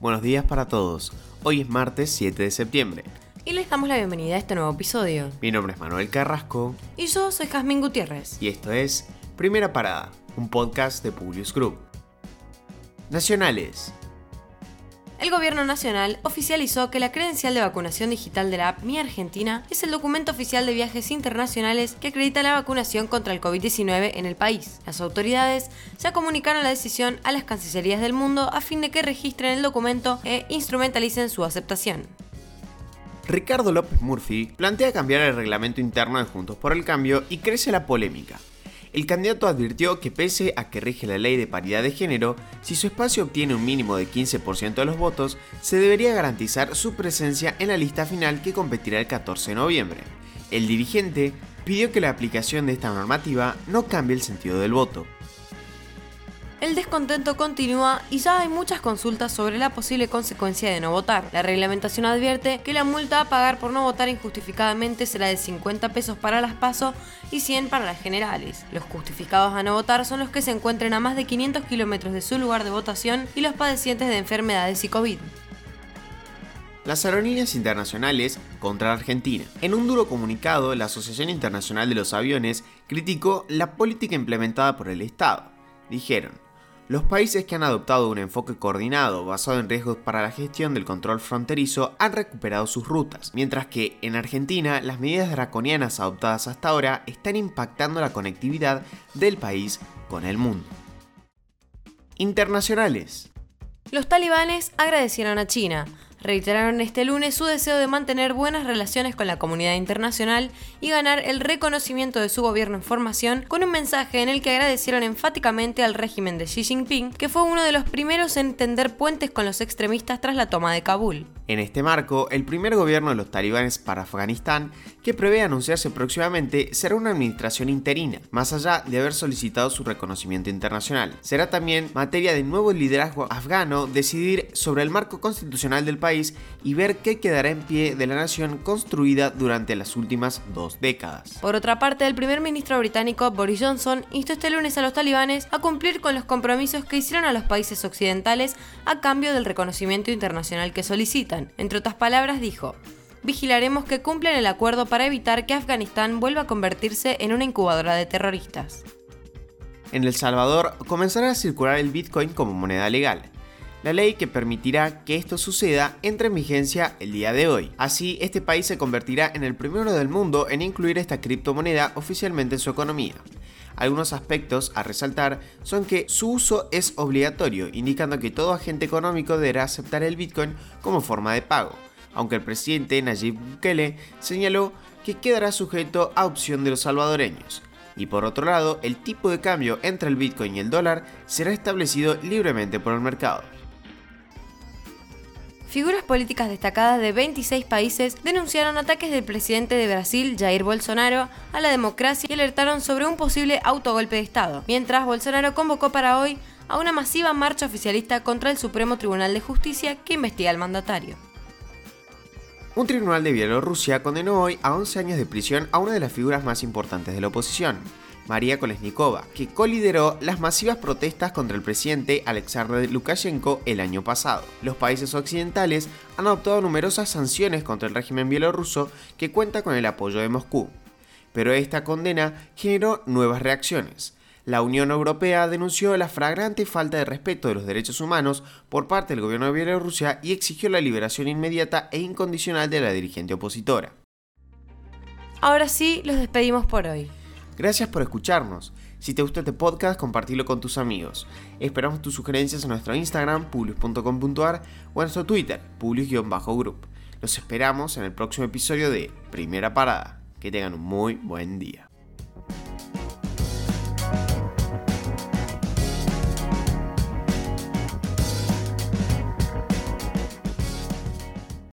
Buenos días para todos. Hoy es martes 7 de septiembre. Y les damos la bienvenida a este nuevo episodio. Mi nombre es Manuel Carrasco. Y yo soy Jazmín Gutiérrez. Y esto es Primera Parada, un podcast de Publius Group. Nacionales. El gobierno nacional oficializó que la credencial de vacunación digital de la app Mi Argentina es el documento oficial de viajes internacionales que acredita la vacunación contra el COVID-19 en el país. Las autoridades ya comunicaron la decisión a las cancillerías del mundo a fin de que registren el documento e instrumentalicen su aceptación. Ricardo López Murphy plantea cambiar el reglamento interno de Juntos por el Cambio y crece la polémica el candidato advirtió que pese a que rige la ley de paridad de género, si su espacio obtiene un mínimo de 15% de los votos, se debería garantizar su presencia en la lista final que competirá el 14 de noviembre. El dirigente pidió que la aplicación de esta normativa no cambie el sentido del voto. El descontento continúa y ya hay muchas consultas sobre la posible consecuencia de no votar. La reglamentación advierte que la multa a pagar por no votar injustificadamente será de 50 pesos para las PASO y 100 para las generales. Los justificados a no votar son los que se encuentren a más de 500 kilómetros de su lugar de votación y los padecientes de enfermedades y COVID las aerolíneas internacionales contra Argentina. En un duro comunicado, la Asociación Internacional de los Aviones criticó la política implementada por el Estado. Dijeron, los países que han adoptado un enfoque coordinado basado en riesgos para la gestión del control fronterizo han recuperado sus rutas, mientras que en Argentina las medidas draconianas adoptadas hasta ahora están impactando la conectividad del país con el mundo. Internacionales. Los talibanes agradecieron a China reiteraron este lunes su deseo de mantener buenas relaciones con la comunidad internacional y ganar el reconocimiento de su gobierno en formación con un mensaje en el que agradecieron enfáticamente al régimen de Xi Jinping, que fue uno de los primeros en tender puentes con los extremistas tras la toma de Kabul. En este marco, el primer gobierno de los talibanes para Afganistán, que prevé anunciarse próximamente, será una administración interina, más allá de haber solicitado su reconocimiento internacional. Será también materia de nuevo liderazgo afgano decidir sobre el marco constitucional del país y ver qué quedará en pie de la nación construida durante las últimas dos décadas. Por otra parte, el primer ministro británico Boris Johnson instó este lunes a los talibanes a cumplir con los compromisos que hicieron a los países occidentales a cambio del reconocimiento internacional que solicitan entre otras palabras, dijo, vigilaremos que cumplan el acuerdo para evitar que Afganistán vuelva a convertirse en una incubadora de terroristas. En El Salvador comenzará a circular el Bitcoin como moneda legal. La ley que permitirá que esto suceda entra en vigencia el día de hoy. Así, este país se convertirá en el primero del mundo en incluir esta criptomoneda oficialmente en su economía. Algunos aspectos a resaltar son que su uso es obligatorio, indicando que todo agente económico deberá aceptar el Bitcoin como forma de pago, aunque el presidente Nayib Bukele señaló que quedará sujeto a opción de los salvadoreños. Y por otro lado, el tipo de cambio entre el Bitcoin y el dólar será establecido libremente por el mercado. Figuras políticas destacadas de 26 países denunciaron ataques del presidente de Brasil, Jair Bolsonaro, a la democracia y alertaron sobre un posible autogolpe de Estado, mientras Bolsonaro convocó para hoy a una masiva marcha oficialista contra el Supremo Tribunal de Justicia que investiga al mandatario. Un tribunal de Bielorrusia condenó hoy a 11 años de prisión a una de las figuras más importantes de la oposición, María Kolesnikova, que colideró las masivas protestas contra el presidente Alexander Lukashenko el año pasado. Los países occidentales han adoptado numerosas sanciones contra el régimen bielorruso que cuenta con el apoyo de Moscú. Pero esta condena generó nuevas reacciones. La Unión Europea denunció la fragrante falta de respeto de los derechos humanos por parte del gobierno de Bielorrusia y exigió la liberación inmediata e incondicional de la dirigente opositora. Ahora sí, los despedimos por hoy. Gracias por escucharnos. Si te gusta este podcast, compartilo con tus amigos. Esperamos tus sugerencias en nuestro Instagram, publius.com.ar o en nuestro Twitter, publius-group. Los esperamos en el próximo episodio de Primera Parada. Que tengan un muy buen día.